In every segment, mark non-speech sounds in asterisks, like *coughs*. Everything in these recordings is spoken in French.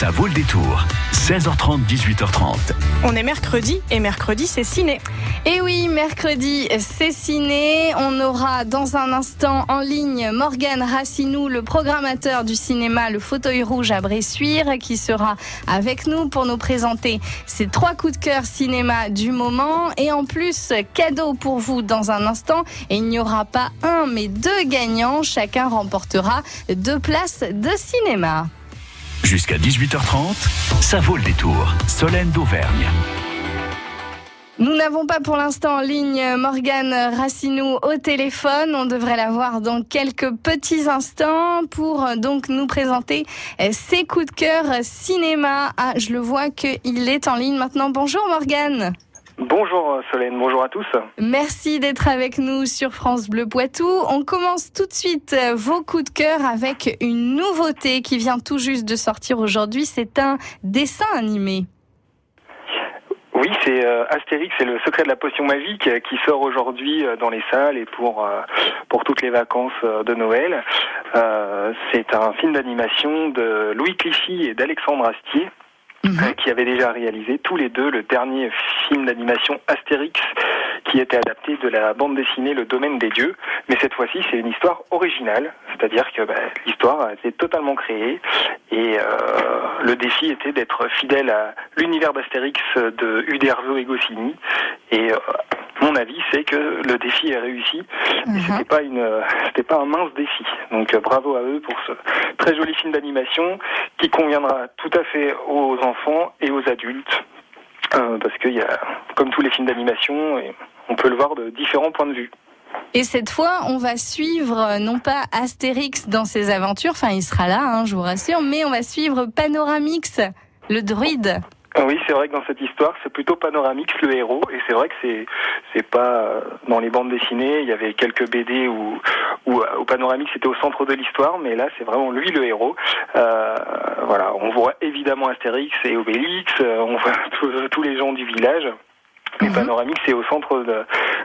Ça vaut le détour. 16h30, 18h30. On est mercredi et mercredi c'est ciné. Et oui, mercredi c'est ciné. On aura dans un instant en ligne Morgane Racinou, le programmateur du cinéma Le Fauteuil Rouge à Bressuire, qui sera avec nous pour nous présenter ses trois coups de cœur cinéma du moment. Et en plus, cadeau pour vous dans un instant. Et il n'y aura pas un mais deux gagnants. Chacun remportera deux places de cinéma. Jusqu'à 18h30, ça vaut le détour. Solène d'Auvergne. Nous n'avons pas pour l'instant en ligne Morgane Racinou au téléphone. On devrait la voir dans quelques petits instants pour donc nous présenter ses coups de cœur cinéma. Ah, je le vois qu'il est en ligne maintenant. Bonjour Morgane. Bonjour euh, Solène, bonjour à tous. Merci d'être avec nous sur France Bleu Poitou. On commence tout de suite euh, vos coups de cœur avec une nouveauté qui vient tout juste de sortir aujourd'hui. C'est un dessin animé. Oui, c'est euh, Astérix et le secret de la potion magique qui sort aujourd'hui dans les salles et pour pour toutes les vacances de Noël. c'est un film d'animation de Louis Clichy et d'Alexandre Astier. Mhm. qui avaient déjà réalisé tous les deux le dernier film d'animation Astérix qui était adapté de la bande dessinée Le Domaine des Dieux. Mais cette fois-ci, c'est une histoire originale, c'est-à-dire que bah, l'histoire a été totalement créée et euh, le défi était d'être fidèle à l'univers d'Astérix de Uderzo et Goscinny. Et euh, mon avis, c'est que le défi est réussi. Mhm. C'était pas une, c'était pas un mince défi. Donc euh, bravo à eux pour ce très joli film d'animation qui conviendra tout à fait aux enfants et aux adultes. Euh, parce qu'il y a, comme tous les films d'animation, on peut le voir de différents points de vue. Et cette fois, on va suivre euh, non pas Astérix dans ses aventures, enfin il sera là, hein, je vous rassure, mais on va suivre Panoramix, le druide. Oui, c'est vrai que dans cette histoire, c'est plutôt Panoramix le héros, et c'est vrai que c'est c'est pas euh, dans les bandes dessinées. Il y avait quelques BD où où, où Panoramix était au centre de l'histoire, mais là, c'est vraiment lui le héros. Euh, voilà, on voit évidemment Astérix et Obélix, euh, on voit *laughs* tous les gens du village. Et mhm. Panoramix est au centre de,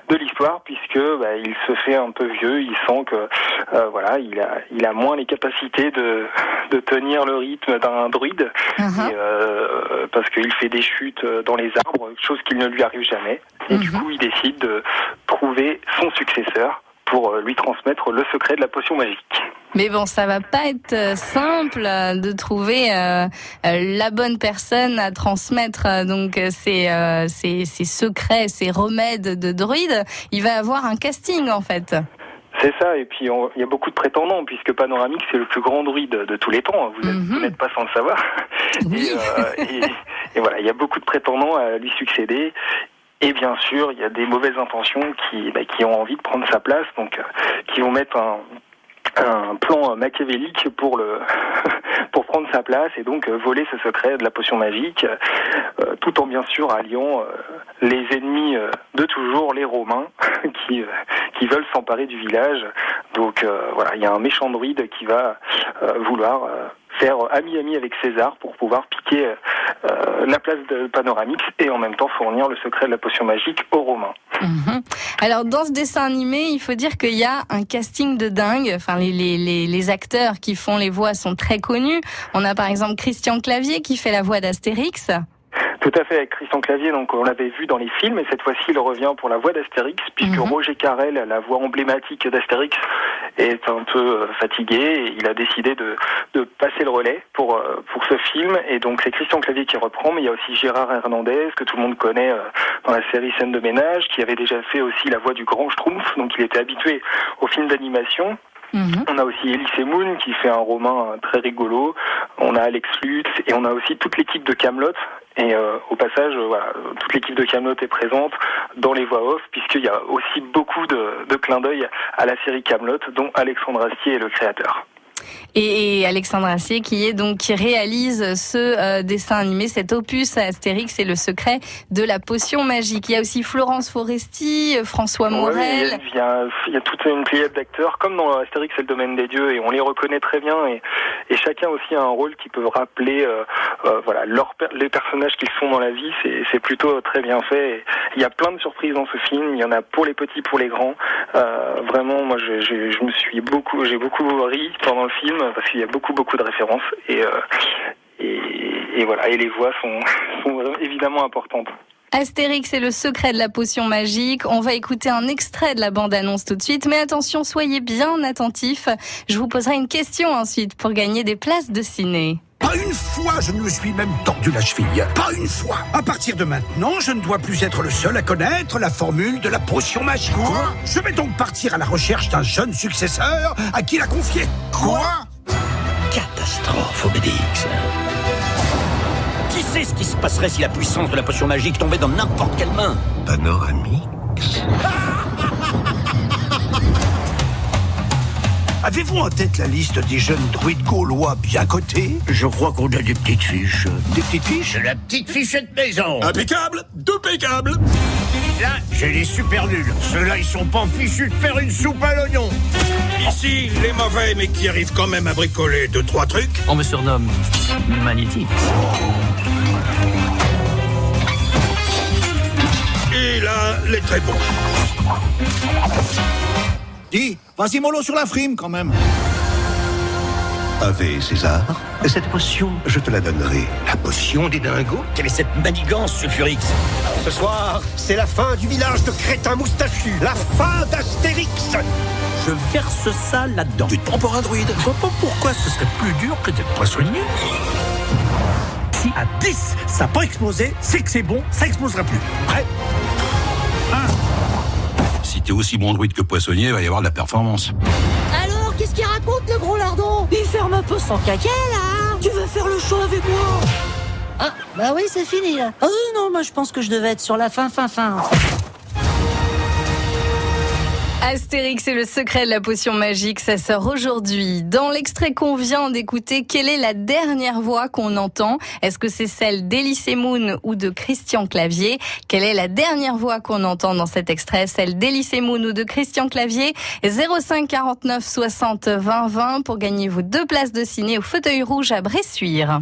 de l'histoire puisque bah, il se fait un peu vieux, il sent que euh, voilà, il a il a moins les capacités de de tenir le rythme d'un druide mhm. euh, parce qu'il fait des chutes dans les arbres, chose qui ne lui arrive jamais. Et du mhm. coup, il décide de trouver son successeur pour euh, lui transmettre le secret de la potion magique. Mais bon, ça va pas être euh, simple euh, de trouver la bonne personne à transmettre donc ces, ces, ces secrets, ces remèdes de druide. Il va avoir un casting en fait. C'est ça, et puis il y a beaucoup de prétendants, puisque Panoramix c'est le plus grand druide de tous les temps, vous mhm. n'êtes pas sans le savoir. *laughs* Et, et, voilà, il y a beaucoup de prétendants à lui succéder, et bien sûr, il y a des mauvaises intentions qui, bah, qui ont envie de prendre sa place, donc euh, qui vont mettre un, un plan machiavélique pour le *laughs* pour prendre sa place et donc euh, voler ce secret de la potion magique, euh, tout en bien sûr alliant les ennemis de toujours, les Romains, *laughs* qui qui veulent s'emparer du village. Donc voilà, il y a un méchant druide qui va vouloir faire ami-ami avec César pour pouvoir piquer euh, la place de Panoramix et en même temps fournir le secret de la potion magique aux Romains. Mhm. Alors dans ce dessin animé, il faut dire qu'il y a un casting de dingue. Enfin, les, acteurs qui font les voix sont très connus. On a par exemple Christian Clavier qui fait la voix d'Astérix. Tout à fait, avec Christian Clavier, donc on l'avait vu dans les films, et cette fois-ci il revient pour la voix d'Astérix, puisque mhm. Roger Carrel, la voix emblématique d'Astérix, est un peu euh, fatigué, et il a décidé de, de passer le relais pour, euh, pour ce film, et donc c'est Christian Clavier qui reprend, mais il y a aussi Gérard Hernandez, que tout le monde connaît euh, dans la série Scène de ménage, qui avait déjà fait aussi la voix du Grand Schtroumpf, donc il était habitué aux films d'animation. Mhm. On a aussi Elise Moon qui fait un roman très rigolo. On a Alex Lutz et on a aussi toute l'équipe de Camelot et euh, au passage, euh, voilà, toute l'équipe de Camelot est présente dans les voix off, puisqu'il y a aussi beaucoup de, de clins d'œil à la série Camelot, dont Alexandre Astier est le créateur et, Alexandre Assier qui est donc qui réalise ce euh, dessin animé, cet opus Astérix et le secret de la potion magique. Il y a aussi Florence Foresti, François Morel. il, y a, il, y a, toute une pléiade d'acteurs, comme dans Astérix et le domaine des dieux, et on les reconnaît très bien. Et, et chacun aussi a un rôle qui peut rappeler, euh, euh, voilà, leur, les personnages qu'ils sont dans la vie. C'est plutôt très bien fait. il y a plein de surprises dans ce film. Il y en a pour les petits, pour les grands. vraiment, moi, je, je, je me suis beaucoup, j'ai beaucoup ri pendant le film parce qu'il y a beaucoup beaucoup de références et, euh, et voilà, et les voix sont, *laughs* sont évidemment importantes. Astérix et le secret de la potion magique. On va écouter un extrait de la bande-annonce tout de suite. Mais attention, soyez bien attentifs. Je vous poserai une question ensuite pour gagner des places de ciné. Pas une fois je ne me suis même tordu la cheville. Pas une fois. À partir de maintenant, je ne dois plus être le seul à connaître la formule de la potion magique. Quoi Je vais donc partir à la recherche d'un jeune successeur à qui la confier. Quoi Catastrophe, Obélix. Qui sait ce qui se passerait si la puissance de la potion magique tombait dans n'importe quelle main? Panoramix *laughs* Avez-vous en tête la liste des jeunes druides gaulois bien cotés? Je crois qu'on a des petites fiches. Des petites fiches? La petite fichette maison. Impeccable Impeccable Là, j'ai les super nuls. Ceux-là, ils sont pas fichus de faire une soupe à l'oignon. Ici, les mauvais, mais qui arrivent quand même à bricoler deux, trois trucs. On me surnomme Magnétique. Et là, les très bons. Dis, vas-y mollo sur la frime quand même. Ave César, cette potion, je te la donnerai. La potion des dingos? Quelle est cette manigance, sulfurix Ce soir, c'est la fin du village de crétins moustachus. La fin d'Astérix. Je verse ça là-dedans. Tu te prends pour un druide Je vois pas pourquoi ce serait plus dur que d'être poissonnier. Si à 10, ça n'a pas explosé, c'est que c'est bon, ça explosera plus. Prêt? Si t'es aussi bon druide que poissonnier, il va y avoir de la performance. Alors, qu'est-ce qu'il raconte le gros lardon? Il ferme un peu son caca là Tu veux faire le show avec moi? Ah, bah oui, c'est fini là. Oh non, moi je pense que je devais être sur la fin, fin, fin. Astérix et le secret de la potion magique, ça sort aujourd'hui. Dans l'extrait qu'on vient d'écouter, quelle est la dernière voix qu'on entend? Est-ce que c'est celle d'Elysée Moon ou de Christian Clavier? Quelle est la dernière voix qu'on entend dans cet extrait? Celle d'Elysée Moon ou de Christian Clavier? 05 49 60 20 20 pour gagner vos deux places de ciné au fauteuil rouge à Bressuire.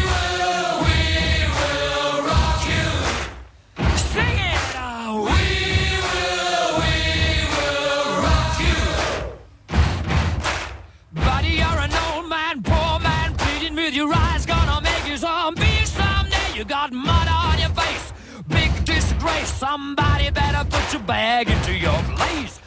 Somebody better put your bag into your place.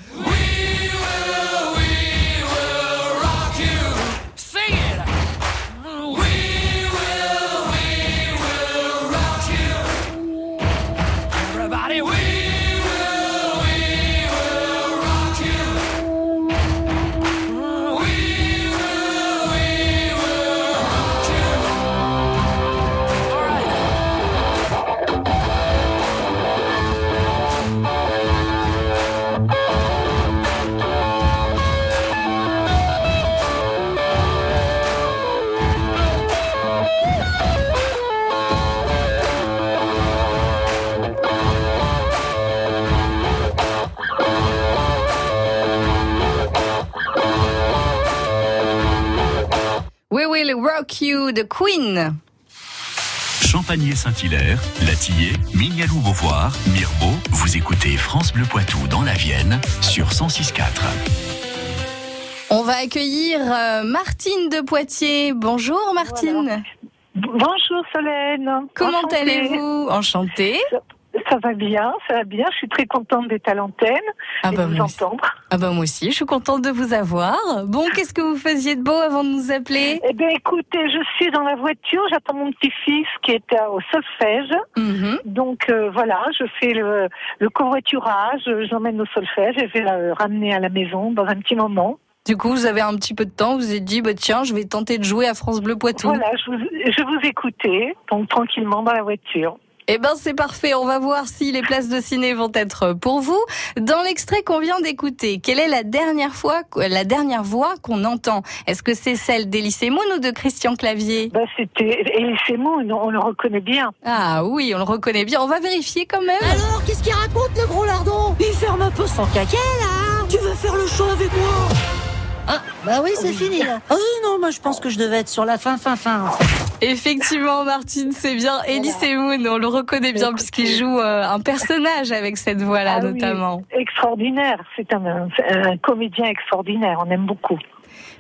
You de Queen. Champagné Saint-Hilaire, Latillé, Mignalou Beauvoir, Mirbeau, vous écoutez France Bleu Poitou dans la Vienne sur 106.4. On va accueillir euh, Martine de Poitiers. Bonjour Martine. Bonjour Solène. Comment Enchantée. allez-vous? Enchantée. Ça va bien, ça va bien. Je suis très contente d'être à l'antenne Ah et bah, de vous moi aussi. entendre. Ah bah moi aussi, je suis contente de vous avoir. Bon, qu'est-ce que vous faisiez de beau avant de nous appeler? Eh bien, écoutez, je suis dans la voiture, j'attends mon petit-fils qui est euh, au solfège. Mhm. Donc euh, voilà, je fais le, le covoiturage, j'emmène au solfège et je vais le ramener à la maison dans un petit moment. Du coup, vous avez un petit peu de temps, vous vous êtes dit, bah, tiens, je vais tenter de jouer à France Bleu Poitou. Voilà, je vous, je vous écoutais, donc tranquillement dans la voiture. Eh ben c'est parfait, on va voir si les places de ciné vont être pour vous. Dans l'extrait qu'on vient d'écouter, quelle est la dernière fois, la dernière voix qu'on entend? Est-ce que c'est celle d'Elysée Moon ou de Christian Clavier? Bah, C'était Elysée Moon, on le reconnaît bien. Ah oui, on le reconnaît bien, on va vérifier quand même. Alors, qu'est-ce qu'il raconte le gros lardon? Il ferme un peu son caquet là Tu veux faire le show avec moi? Ah, bah oui, c'est fini là. Oh non, moi je pense que je devais être sur la fin, fin, fin. Effectivement, Martine, c'est bien Elise Moon, on le reconnaît bien puisqu'il joue euh, un personnage avec cette voix-là Ah oui, notamment. extraordinaire, c'est un, un- un comédien extraordinaire, on aime beaucoup.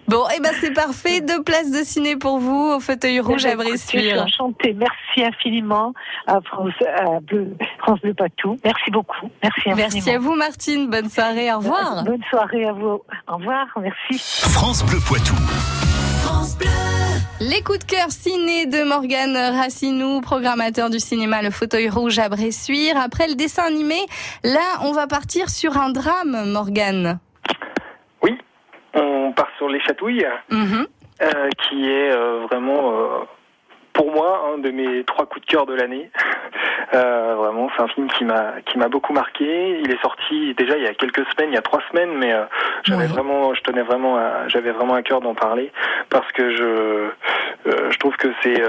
Bon, eh ben c'est parfait, deux places de ciné pour vous au fauteuil rouge à Eh ben, Je suis Bressuire. enchantée, merci infiniment à France, à Bleu, France Bleu Patou. Merci beaucoup, merci infiniment. Merci à vous Martine, bonne soirée, au revoir. Bonne soirée à vous. Au revoir, merci. France Bleu Poitou. Les coups de cœur ciné de Morgane Racinou, programmateur du cinéma Le Fauteuil Rouge à Bressuire. Après le dessin animé, là, on va partir sur un drame, Morgane. On part sur Les Chatouilles, Mhm. euh, qui est euh, vraiment, euh, pour moi, un de mes trois coups de cœur de l'année. Euh, vraiment, c'est un film qui m'a qui m'a beaucoup marqué. Il est sorti déjà il y a quelques semaines, il y a trois semaines, mais euh, j'avais vraiment, je tenais vraiment, à- j'avais vraiment à cœur d'en parler parce que je euh, je trouve que c'est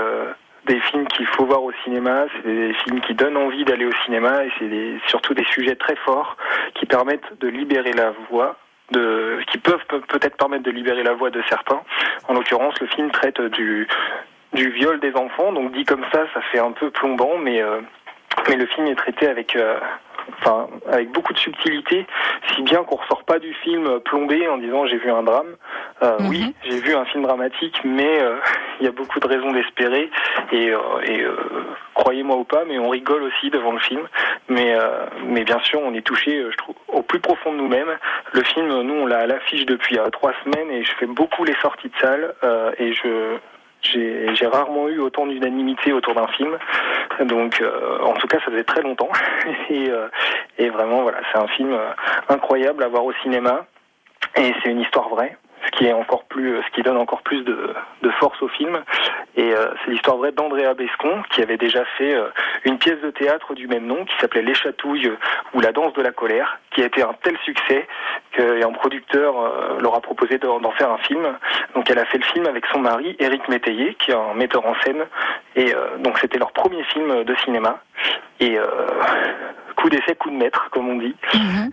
des films qu'il faut voir au cinéma, c'est des films qui donnent envie d'aller au cinéma et c'est des- surtout des sujets très forts qui permettent de libérer la voix de, qui peuvent pe- peut-être permettre de libérer la voix de certains. En l'occurrence, le film traite du, du viol des enfants, donc dit comme ça, ça fait un peu plombant, mais, euh, mais le film est traité avec, euh, enfin, avec beaucoup de subtilité, si bien qu'on ressort pas du film plombé en disant j'ai vu un drame. Euh, Oui, j'ai vu un film dramatique, mais euh, *laughs* il y a beaucoup de raisons d'espérer, et, euh, et croyez-moi ou pas, mais on rigole aussi devant le film. Mais, euh, mais bien sûr, on est touché, je trouve, au plus profond de nous-mêmes. Le film, nous, on l'a à l'affiche depuis trois semaines et je fais beaucoup les sorties de salle euh, et je j'ai rarement eu autant d'unanimité autour d'un film. Donc, euh, en tout cas, ça faisait très longtemps. *laughs* Et, euh, et vraiment, voilà, c'est un film euh, incroyable à voir au cinéma. Et c'est une histoire vraie, ce qui est encore plus, ce qui donne encore plus de, de force au film. Et euh, c'est l'histoire vraie d'Andrea Bescon, qui avait déjà fait euh, une pièce de théâtre du même nom, qui s'appelait Les Chatouilles ou La Danse de la colère, qui a été un tel succès qu'un producteur euh, leur a proposé d'en faire un film. Donc elle a fait le film avec son mari, Éric Métayer, qui est un metteur en scène. Et euh, donc c'était leur premier film de cinéma. Et euh, coup d'essai, coup de maître, comme on dit.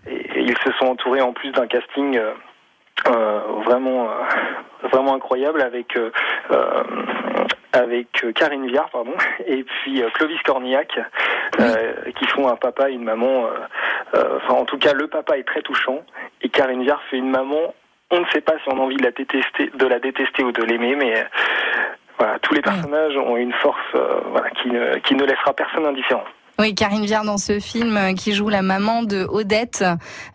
Et, et ils se sont entourés en plus d'un casting euh, euh, vraiment euh, vraiment incroyable avec euh, euh, avec euh, Karine Viard pardon *laughs* et puis euh, Clovis Cornillac euh, qui font un papa et une maman euh, euh, enfin en tout cas le papa est très touchant et Karine Viard fait une maman on ne sait pas si on a envie de la détester de la détester ou de l'aimer mais euh, voilà tous les personnages ont une force euh, voilà qui ne qui ne laissera personne indifférent Oui, Karine Viard dans ce film euh, qui joue la maman de Odette.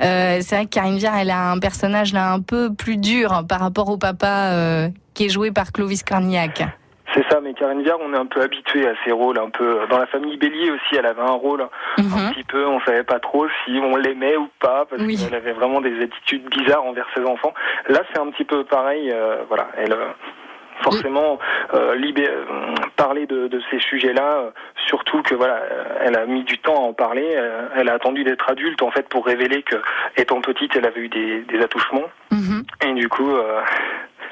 Euh, c'est vrai que Karine Viard, elle a un personnage là un peu plus dur par rapport au papa euh, qui est joué par Clovis Cornillac. C'est ça, mais Karine Viard, on est un peu habitué à ces rôles, un peu. Dans la famille Bélier aussi, elle avait un rôle un petit peu, on savait pas trop si on l'aimait ou pas, parce qu'elle avait vraiment des attitudes bizarres envers ses enfants. Là, c'est un petit peu pareil, euh, voilà, elle. Forcément, euh, libé- euh, parler de, de ces sujets-là, euh, surtout que voilà, elle a mis du temps à en parler. elle a attendu d'être adulte en fait pour révéler que, étant petite, elle avait eu des, des attouchements. Et du coup, euh,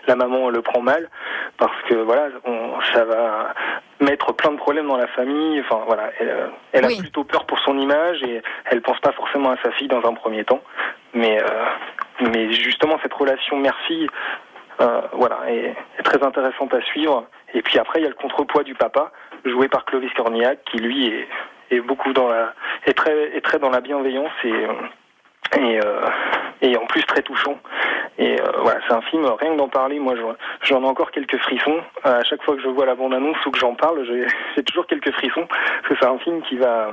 la maman le prend mal parce que voilà, on- ça va mettre plein de problèmes dans la famille. Enfin voilà, elle, a plutôt peur pour son image et elle pense pas forcément à sa fille dans un premier temps. Mais euh, mais justement cette relation mère-fille, euh, voilà, est, très intéressante à suivre. Et puis après, il y a le contrepoids du papa, joué par Clovis Cornillac, qui lui est, est beaucoup dans la, est très, est très dans la bienveillance et euh, et, euh, et en plus très touchant. Et euh, voilà, c'est un film, rien que d'en parler, moi j'en- ai encore quelques frissons. À chaque fois que je vois la bande-annonce ou que j'en parle, j'ai *laughs* j'ai toujours quelques frissons, parce que c'est un film qui va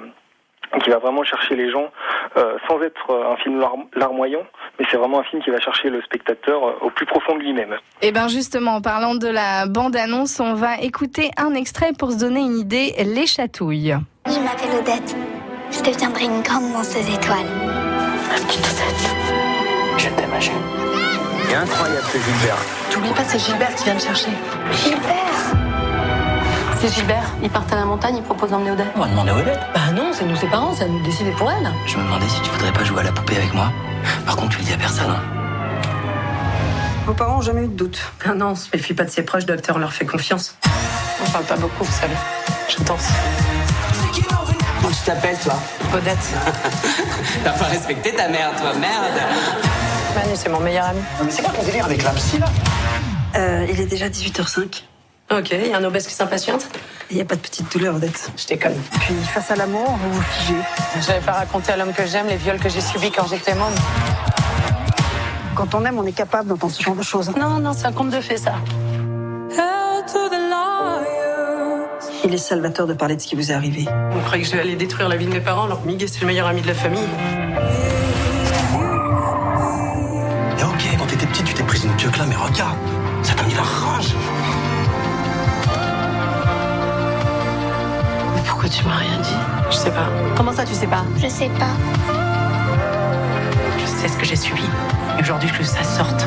qui va vraiment chercher les gens euh, sans être euh, un film lar- larmoyant, mais c'est vraiment un film qui va chercher le spectateur euh, au plus profond de lui-même. Et bien justement, en parlant de la bande-annonce, on va écouter un extrait pour se donner une idée, Les Chatouilles. Je m'appelle Odette. Je deviendrai une grande danseuse étoile. Petite Odette, je t'aime à jamais. C'est incroyable ce Gilbert. T'oublies pas, c'est Gilbert qui vient me chercher. Gilbert C'est Gilbert. Il part à la montagne, il propose d'emmener Odette. On va demander à Odette. Bah non, c'est nous ses parents, c'est à nous de décider pour elle. Je me demandais si tu voudrais pas jouer à la poupée avec moi. Par contre, tu le dis à personne. hein. Vos parents ont jamais eu de doute. Ah non, on se méfie pas de ses proches, docteur, on leur fait confiance. On parle pas beaucoup, vous savez. Je danse. Comment tu t'appelles, toi Odette. *laughs* T'as pas respecté ta mère, toi, merde Manu, c'est mon meilleur ami. Mais c'est quoi ton délire avec la psy, là? Euh, il est déjà 18h05. Ok, il y a un obèse qui s'impatiente Il n'y a pas de petite douleur, Odette. Je déconne. Puis, face à l'amour, vous vous figez. Je vais pas raconter à l'homme que j'aime les viols que j'ai subis quand j'étais môme. Quand on aime, on est capable d'entendre ce genre de choses. Non, non, c'est un conte de fées, ça. Il est salvateur de parler de ce qui vous est arrivé. On croyait que j'allais aller détruire la vie de mes parents, alors que Miguel, c'est le meilleur ami de la famille. Tu m'as rien dit Je sais pas. Comment ça, tu sais pas? Je sais pas. Je sais ce que j'ai subi. Et aujourd'hui, je veux que ça sorte.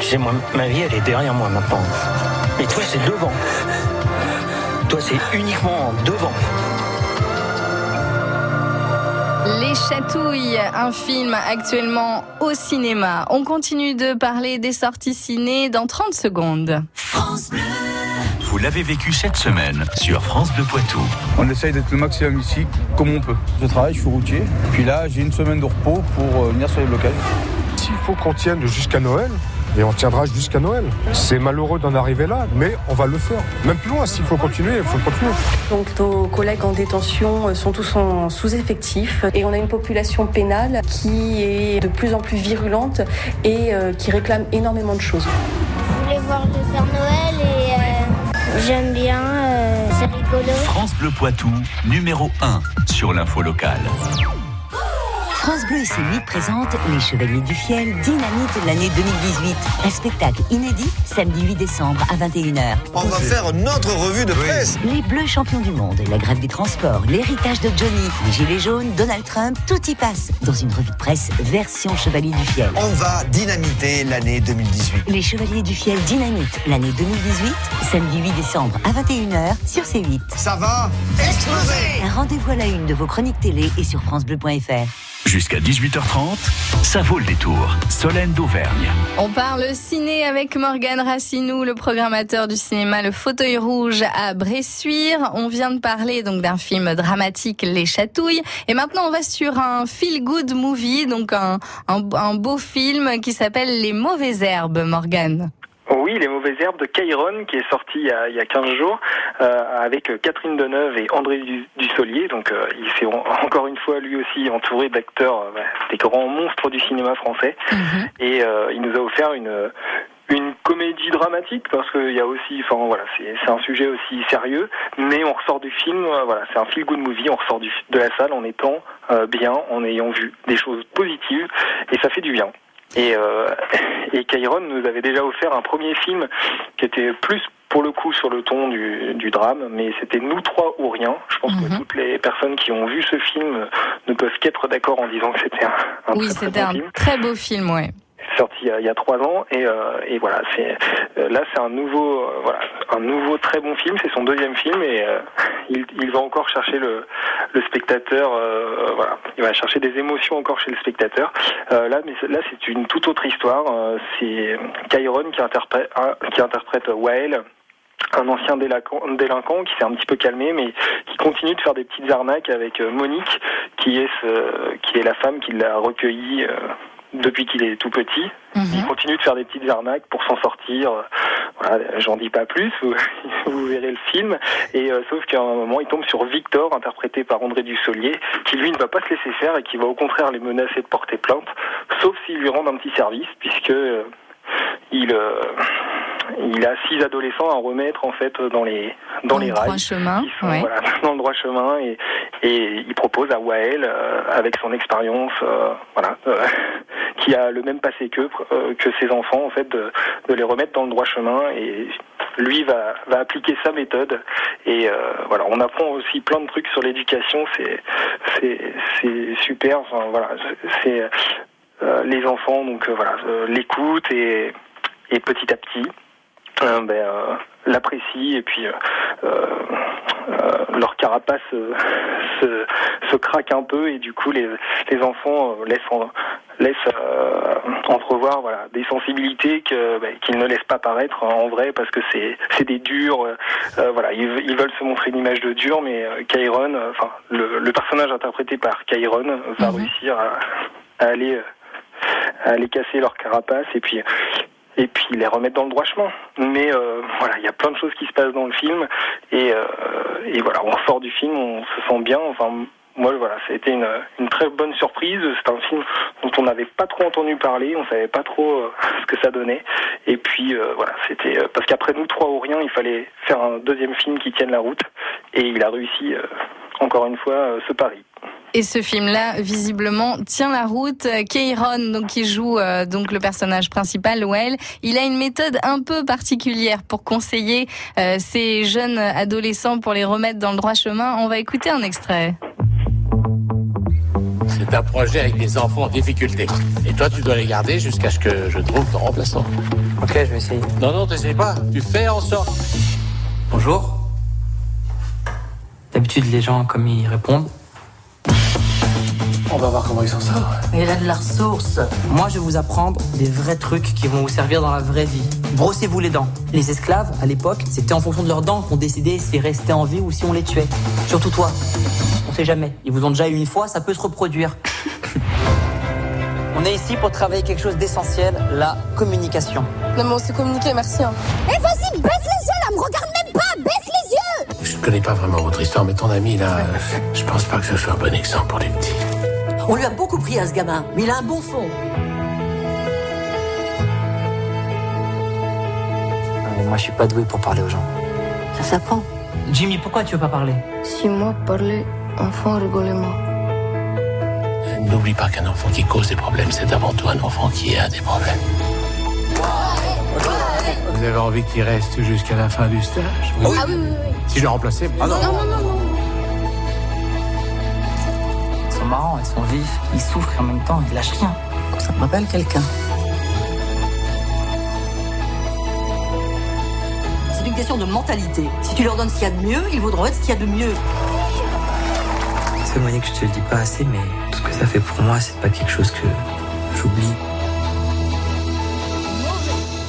Tu sais, moi, ma vie, elle est derrière moi maintenant. Et toi, c'est devant. Toi, c'est uniquement devant. Les Chatouilles, un film actuellement au cinéma. On continue de parler des sorties ciné dans 30 secondes. Vous l'avez vécu cette semaine sur France Bleu Poitou. On essaye d'être le maximum ici, comme on peut. Je travaille, je suis routier. Puis là, j'ai une semaine de repos pour euh, venir sur les blocages. S'il faut qu'on tienne jusqu'à Noël, et on tiendra jusqu'à Noël. C'est malheureux d'en arriver là, mais on va le faire. Même plus loin, s'il faut continuer, il faut continuer. Donc nos collègues en détention sont tous en sous-effectif et on a une population pénale qui est de plus en plus virulente et euh, qui réclame énormément de choses. Je voulais voir le Père Noël et euh, j'aime bien, euh, c'est rigolo. France Bleu Poitou, numéro 1 sur l'info locale. France Bleu et ses présentent Les Chevaliers du Fiel Dynamite l'année 2018. Un spectacle inédit samedi 8 décembre à 21h. On va faire notre revue de presse. Les Bleus champions du monde, la grève des transports, l'héritage de Johnny, les Gilets jaunes, Donald Trump, tout y passe dans une revue de presse version Chevalier du Fiel. On va dynamiter l'année 2018. Les Chevaliers du Fiel Dynamite l'année 2018, samedi 8 décembre à 21h sur C8. Ça va exploser Un rendez-vous à la une de vos chroniques télé et sur FranceBleu.fr. Jusqu'à 18h30, ça vaut le détour. Solène d'Auvergne. On parle ciné avec Morgane Racinou, le programmateur du cinéma Le Fauteuil Rouge à Bressuire. On vient de parler donc d'un film dramatique, Les Chatouilles. Et maintenant, on va sur un feel-good movie, donc un, beau film qui s'appelle Les Mauvaises Herbes, Morgane. Oui, Les Mauvaises Herbes de Cairon, qui est sorti il y a, il y a 15 jours, euh, avec Catherine Deneuve et André Du- Dussolier. Donc, euh, il s'est en- *laughs* encore une fois, lui aussi, entouré d'acteurs, euh, bah, des grands monstres du cinéma français. Et euh, il nous a offert une une comédie dramatique parce qu'il y a aussi, enfin voilà, c'est un sujet aussi sérieux, mais on ressort du film, euh, voilà, c'est un feel good movie, on ressort du, de la salle en étant euh, bien, en ayant vu des choses positives, et ça fait du bien. Et, euh, *coughs* et Kairon nous avait déjà offert un premier film qui était plus pour le coup sur le ton du, du drame, mais c'était Nous trois ou rien. Je pense que toutes les personnes qui ont vu ce film ne peuvent qu'être d'accord en disant que c'était un, un Oui, très, un film très beau film, ouais. Sorti il y a- trois ans et, euh, voilà c'est euh, là c'est un nouveau euh, un nouveau très bon film c'est son deuxième film et il, il va encore chercher le, spectateur voilà. Il va chercher des émotions encore chez le spectateur. Là mais c'est- là c'est une toute autre histoire c'est Kyron qui interprète qui interprète Wael un ancien délinquant, qui s'est un petit peu calmé, mais qui continue de faire des petites arnaques avec Monique, qui est qui est la femme qui l'a recueilli depuis qu'il est tout petit. Il continue de faire des petites arnaques pour s'en sortir. Euh, Voilà, j'en dis pas plus. Vous, *laughs* vous verrez le film. Et euh, sauf qu'à un moment, il tombe sur Victor, interprété par André Dussolier, qui lui ne va pas se laisser faire et qui va au contraire les menacer de porter plainte, sauf s'il lui rend un petit service, puisque euh, il euh, il a six adolescents à remettre en fait dans les dans, les le rails droit chemin, sont, ouais. voilà, *laughs* dans le droit chemin et et il propose à Wael euh, avec son expérience euh, voilà euh, qui a le même passé qu'eux euh, que ses enfants en fait de, les remettre dans le droit chemin et lui va, va appliquer sa méthode. Et voilà, on apprend aussi plein de trucs sur l'éducation. C'est c'est super. Enfin, voilà, c'est les enfants donc voilà l'écoute et et petit à petit euh, ben, euh, l'apprécient et puis euh, leur carapace se, craque un peu et du coup les, les enfants laissent, laissent entrevoir voilà, des sensibilités que, ben, qu'ils ne laissent pas paraître en vrai parce que c'est, c'est des durs. voilà, ils, ils, veulent se montrer une image de dur, mais Kairon, enfin le, le, personnage interprété par Kairon va mhm. réussir à, à aller à aller casser leur carapace et puis et puis les remettre dans le droit chemin. Mais euh, voilà, il y a plein de choses qui se passent dans le film et, euh, et voilà, on sort du film, on se sent bien. Enfin, moi voilà, ça a été une, très bonne surprise. C'est un film dont on n'avait pas trop entendu parler, on savait pas trop euh, ce que ça donnait. Et puis euh, voilà, c'était parce qu'après nous trois ou rien, il fallait faire un deuxième film qui tienne la route et il a réussi encore une fois ce pari. Et ce film-là, visiblement, tient la route. Keiron, donc qui joue euh, donc le personnage principal, Well, il a une méthode un peu particulière pour conseiller euh, ces jeunes adolescents pour les remettre dans le droit chemin. On va écouter un extrait. C'est un projet avec des enfants en difficulté. Et toi, tu dois les garder jusqu'à ce que je trouve ton remplaçant. Ok, je vais essayer. Non, non, t'essayes pas. Tu fais en sorte. Bonjour. D'habitude, les gens, comme ils répondent, on va voir comment ils s'en sortent. Il a de la ressource. Moi, je vais vous apprendre des vrais trucs qui vont vous servir dans la vraie vie. Brossez-vous les dents. Les esclaves, à l'époque, c'était en fonction de leurs dents qu'on décidait s'ils restaient en vie ou si on les tuait. Surtout toi. On sait jamais. Ils vous ont déjà eu une fois, ça peut se reproduire. on est ici pour travailler quelque chose d'essentiel, la communication. Non, mais on s'est communiqué, merci. Hein. Eh, vas-y, baisse les yeux là, me regarde même pas, baisse les yeux Je connais pas vraiment votre histoire, mais ton ami là, je pense pas que ce soit un bon exemple pour les petits. On lui a beaucoup pris à ce gamin, mais il a un bon fond. Ah, moi, je suis pas doué pour parler aux gens. Ça s'apprend. Jimmy, pourquoi tu veux pas parler? Si moi parler, enfant moi. N'oublie pas qu'un enfant qui cause des problèmes, c'est avant tout un enfant qui a des problèmes. Vous avez envie qu'il reste jusqu'à la fin du stage? Ah oui, oui, oui. Si je le remplaçais ah non, non, non. non marrants, ils sont vifs, ils souffrent et en même temps ils lâchent rien. Ça me rappelle quelqu'un. C'est une question de mentalité. Si tu leur donnes ce qu'il y a de mieux, ils voudront être ce qu'il y a de mieux. C'est Monique, je te le dis pas assez, mais tout ce que ça fait pour moi, c'est pas quelque chose que j'oublie.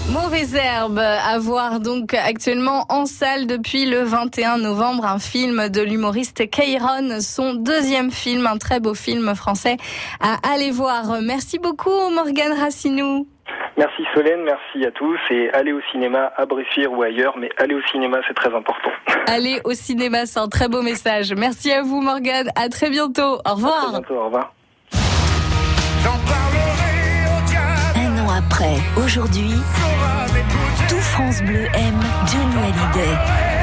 Mauvaise herbe à voir donc actuellement en salle depuis le 21 novembre un film de l'humoriste Kairon, son deuxième film, un très beau film français à aller voir. Merci beaucoup Morgane Racinou. Merci Solène, merci à tous et allez au cinéma à Bressuire ou ailleurs, mais allez au cinéma c'est très important. *laughs* Allez au cinéma, c'est un très beau message. Merci à vous Morgane, à très bientôt. Au revoir. À très bientôt, au revoir. après, aujourd'hui, tout France Bleu aime Johnny Hallyday.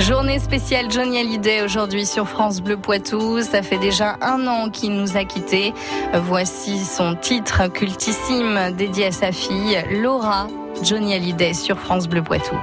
Journée spéciale Johnny Hallyday aujourd'hui sur France Bleu Poitou. Ça fait déjà un an qu'il nous a quittés. Voici son titre cultissime dédié à sa fille, Laura Johnny Hallyday sur France Bleu Poitou.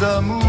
d'amour.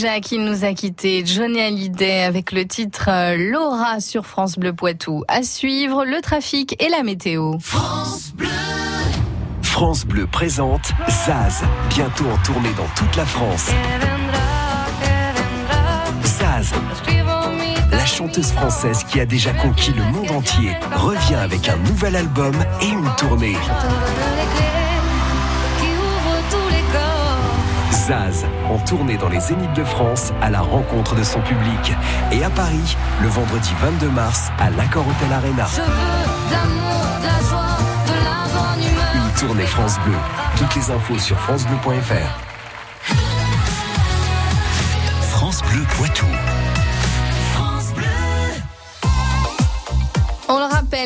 Déjà nous a quittés, Johnny Hallyday avec le titre euh, Laura sur France Bleu Poitou. À suivre, le trafic et la météo. France Bleu. France Bleu présente Zaz, bientôt en tournée dans toute la France. Zaz, la chanteuse française qui a déjà conquis le monde entier, revient avec un nouvel album et une tournée. Zaz, en tournée dans les Zéniths de France à la rencontre de son public. Et à Paris, le vendredi 22 mars, à l'Accord Hotel Arena. Une tournée France Bleu. Toutes les infos sur FranceBleu.fr. France Bleu Poitou.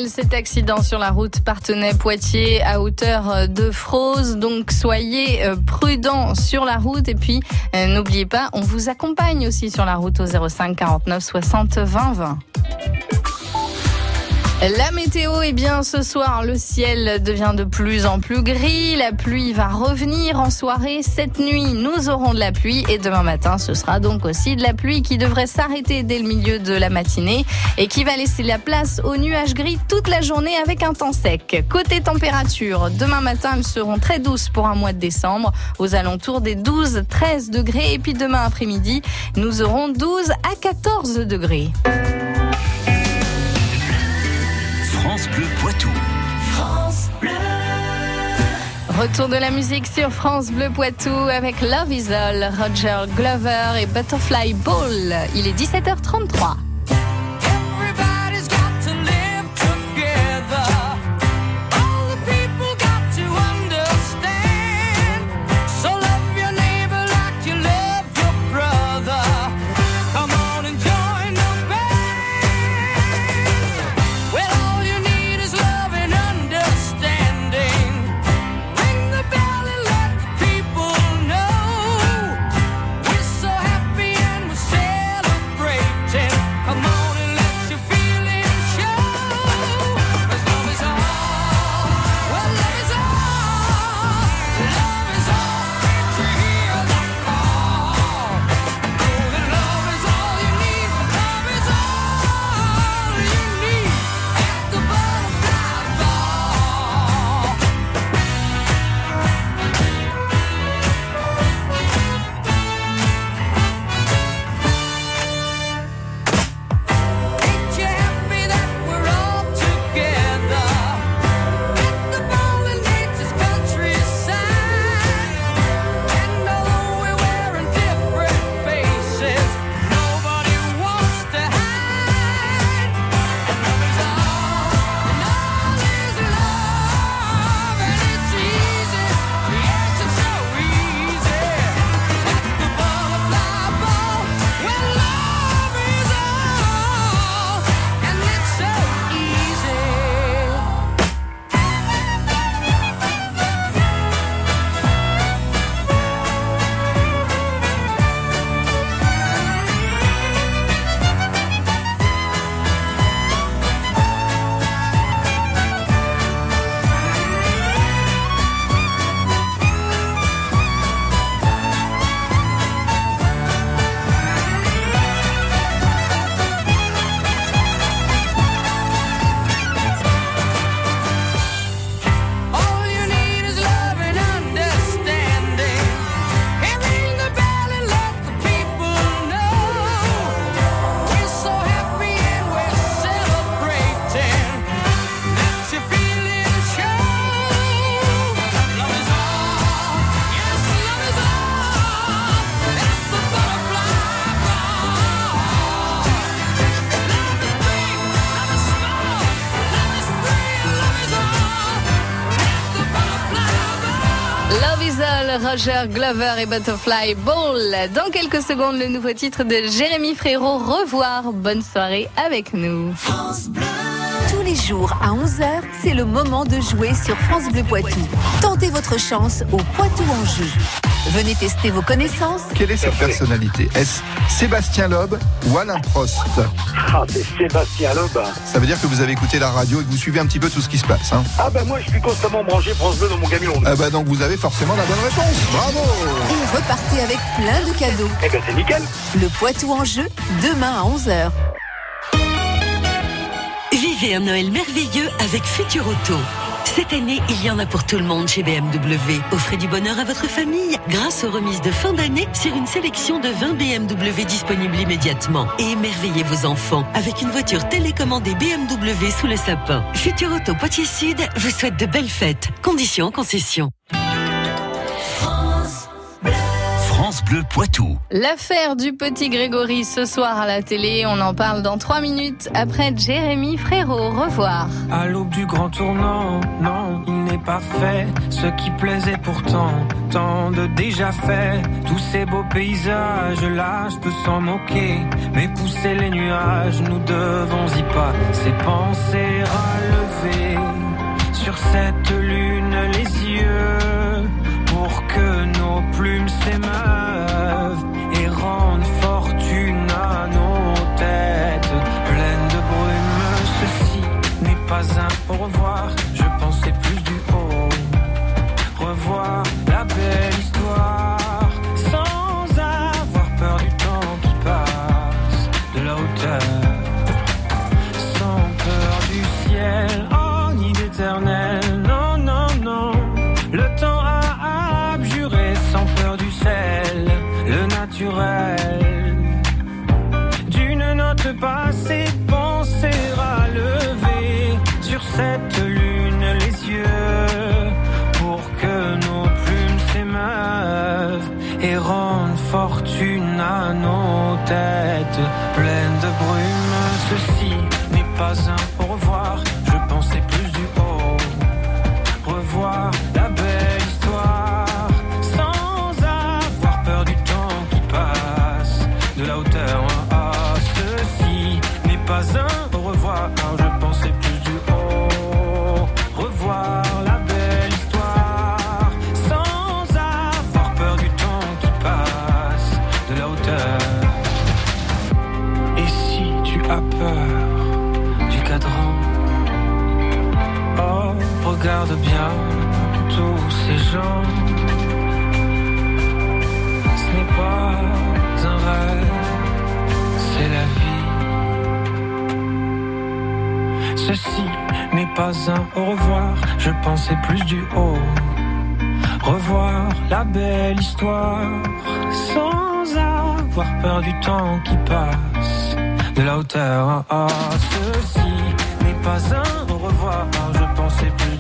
Cet accident sur la route Partenay-Poitiers à hauteur de Fros. Donc soyez euh, prudents sur la route et puis euh, n'oubliez pas, on vous accompagne aussi sur la route au 05 49 60 20 20. La météo, eh bien, ce soir, le ciel devient de plus en plus gris. La pluie va revenir en soirée. Cette nuit, nous aurons de la pluie et demain matin, ce sera donc aussi de la pluie qui devrait s'arrêter dès le milieu de la matinée et qui va laisser la place aux nuages gris toute la journée avec un temps sec. Côté température, demain matin, elles seront très douces pour un mois de décembre, aux alentours des 12-13 degrés. Et puis demain après-midi, nous aurons 12 à 14 degrés. France Bleu Poitou. France Bleu. Retour de la musique sur France Bleu Poitou avec Love Is All, Roger Glover et Butterfly Ball. Il est 17h33. Glover et Butterfly Ball. Dans quelques secondes, le nouveau titre de Jérémy Frérot. Revoir. Bonne soirée avec nous. Tous les jours à 11h, c'est le moment de jouer sur France Bleu Poitou. Tentez votre chance au Poitou en jeu. Venez tester vos connaissances. Quelle est cette personnalité? Est-ce Sébastien Loeb ou Alain Prost? Ah, c'est Sébastien Loeb. Ça veut dire que vous avez écouté la radio et que vous suivez un petit peu tout ce qui se passe. Hein? Ah, ben moi, je suis constamment branché France Bleu dans mon camion. ah bah donc vous avez forcément la bonne réponse. Bravo Et repartez avec plein de cadeaux. Eh ben, c'est nickel. Le Poitou en jeu, demain à 11h. Vivez un Noël merveilleux avec Futur Auto. Cette année, il y en a pour tout le monde chez BMW. Offrez du bonheur à votre famille grâce aux remises de fin d'année sur une sélection de 20 BMW disponibles immédiatement. Et émerveillez vos enfants avec une voiture télécommandée BMW sous le sapin. Futur Auto Poitiers Sud vous souhaite de belles fêtes. Conditions en concession. Bleu Poitou. L'affaire du petit Grégory ce soir à la télé, on en parle dans 3 minutes après Jérémy Frérot. Au revoir. À l'aube du grand tournant, non, il n'est pas fait. Ce qui plaisait pourtant, tant de déjà fait. Tous ces beaux paysages là, je peux s'en moquer. Mais pousser les nuages, nous devons y pas. Ces pensées relever sur cette lune les yeux pour que nos plumes s'émeuvent pas un au revoir, de la hauteur. Au revoir, je pensais plus du haut. Revoir la belle histoire sans avoir peur du temps qui passe de la hauteur. Ah, ceci n'est pas un au revoir, je pensais plus.